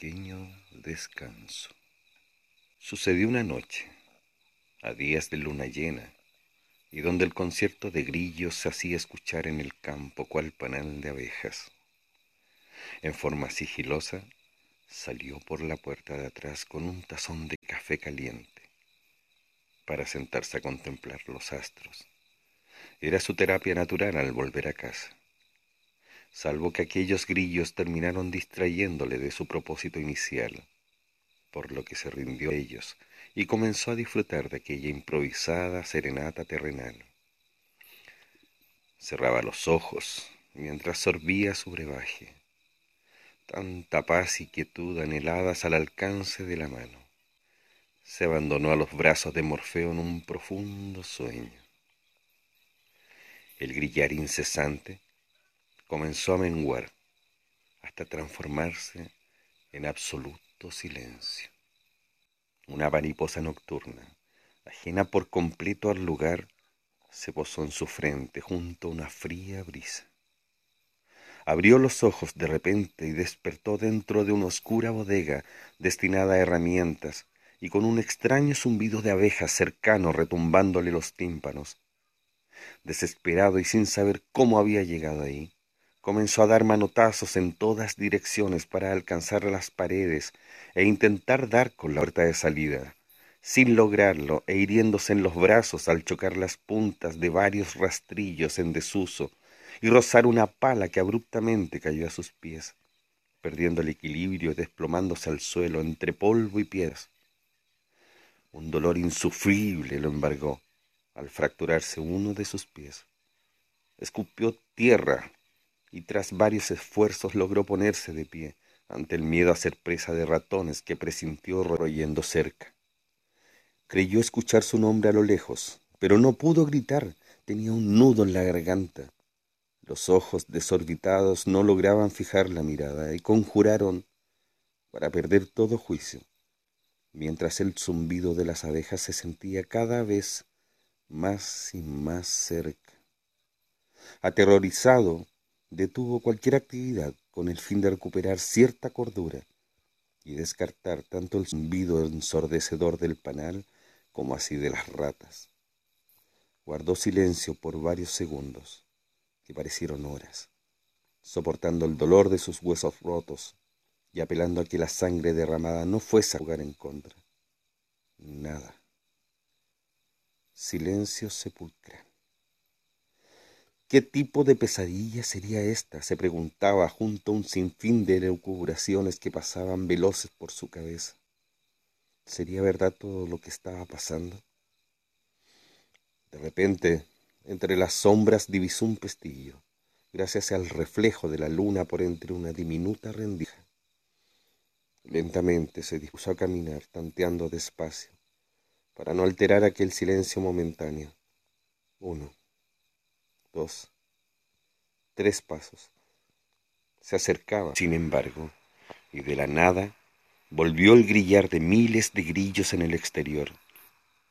pequeño descanso. Sucedió una noche, a días de luna llena, y donde el concierto de grillos se hacía escuchar en el campo cual panal de abejas. En forma sigilosa, salió por la puerta de atrás con un tazón de café caliente para sentarse a contemplar los astros. Era su terapia natural al volver a casa salvo que aquellos grillos terminaron distrayéndole de su propósito inicial, por lo que se rindió a ellos y comenzó a disfrutar de aquella improvisada serenata terrenal. Cerraba los ojos mientras sorbía su brebaje. Tanta paz y quietud anheladas al alcance de la mano. Se abandonó a los brazos de Morfeo en un profundo sueño. El grillar incesante comenzó a menguar hasta transformarse en absoluto silencio. Una mariposa nocturna, ajena por completo al lugar, se posó en su frente junto a una fría brisa. Abrió los ojos de repente y despertó dentro de una oscura bodega destinada a herramientas y con un extraño zumbido de abejas cercano retumbándole los tímpanos. Desesperado y sin saber cómo había llegado ahí, comenzó a dar manotazos en todas direcciones para alcanzar las paredes e intentar dar con la puerta de salida, sin lograrlo e hiriéndose en los brazos al chocar las puntas de varios rastrillos en desuso y rozar una pala que abruptamente cayó a sus pies, perdiendo el equilibrio y desplomándose al suelo entre polvo y piedras. Un dolor insufrible lo embargó al fracturarse uno de sus pies. Escupió tierra y tras varios esfuerzos logró ponerse de pie ante el miedo a ser presa de ratones que presintió royendo cerca. Creyó escuchar su nombre a lo lejos, pero no pudo gritar, tenía un nudo en la garganta. Los ojos desorbitados no lograban fijar la mirada y conjuraron para perder todo juicio, mientras el zumbido de las abejas se sentía cada vez más y más cerca. Aterrorizado, detuvo cualquier actividad con el fin de recuperar cierta cordura y descartar tanto el zumbido ensordecedor del panal como así de las ratas. Guardó silencio por varios segundos, que parecieron horas, soportando el dolor de sus huesos rotos y apelando a que la sangre derramada no fuese a jugar en contra. Nada. Silencio sepulcral. ¿Qué tipo de pesadilla sería esta? se preguntaba junto a un sinfín de elucubraciones que pasaban veloces por su cabeza. ¿Sería verdad todo lo que estaba pasando? De repente, entre las sombras divisó un pestillo, gracias al reflejo de la luna por entre una diminuta rendija. Lentamente se dispuso a caminar, tanteando despacio, para no alterar aquel silencio momentáneo. Uno, dos, tres pasos. Se acercaba, sin embargo, y de la nada volvió el grillar de miles de grillos en el exterior,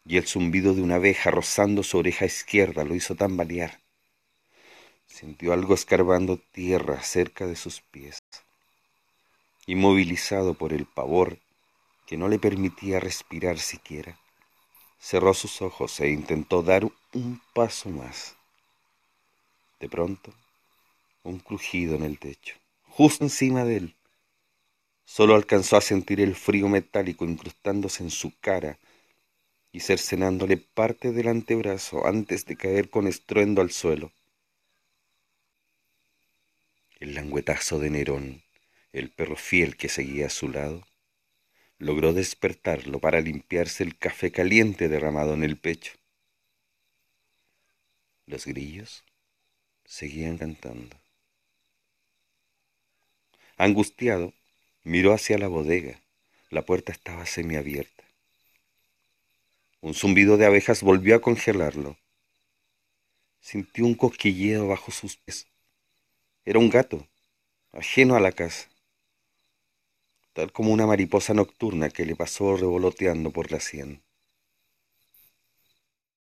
y el zumbido de una abeja rozando su oreja izquierda lo hizo tambalear. Sintió algo escarbando tierra cerca de sus pies. Inmovilizado por el pavor que no le permitía respirar siquiera, cerró sus ojos e intentó dar un paso más. De pronto, un crujido en el techo, justo encima de él. Solo alcanzó a sentir el frío metálico incrustándose en su cara y cercenándole parte del antebrazo antes de caer con estruendo al suelo. El languetazo de Nerón, el perro fiel que seguía a su lado, logró despertarlo para limpiarse el café caliente derramado en el pecho. Los grillos seguían cantando. Angustiado, miró hacia la bodega. La puerta estaba semiabierta. Un zumbido de abejas volvió a congelarlo. Sintió un cosquilleo bajo sus pies. Era un gato, ajeno a la casa, tal como una mariposa nocturna que le pasó revoloteando por la sien.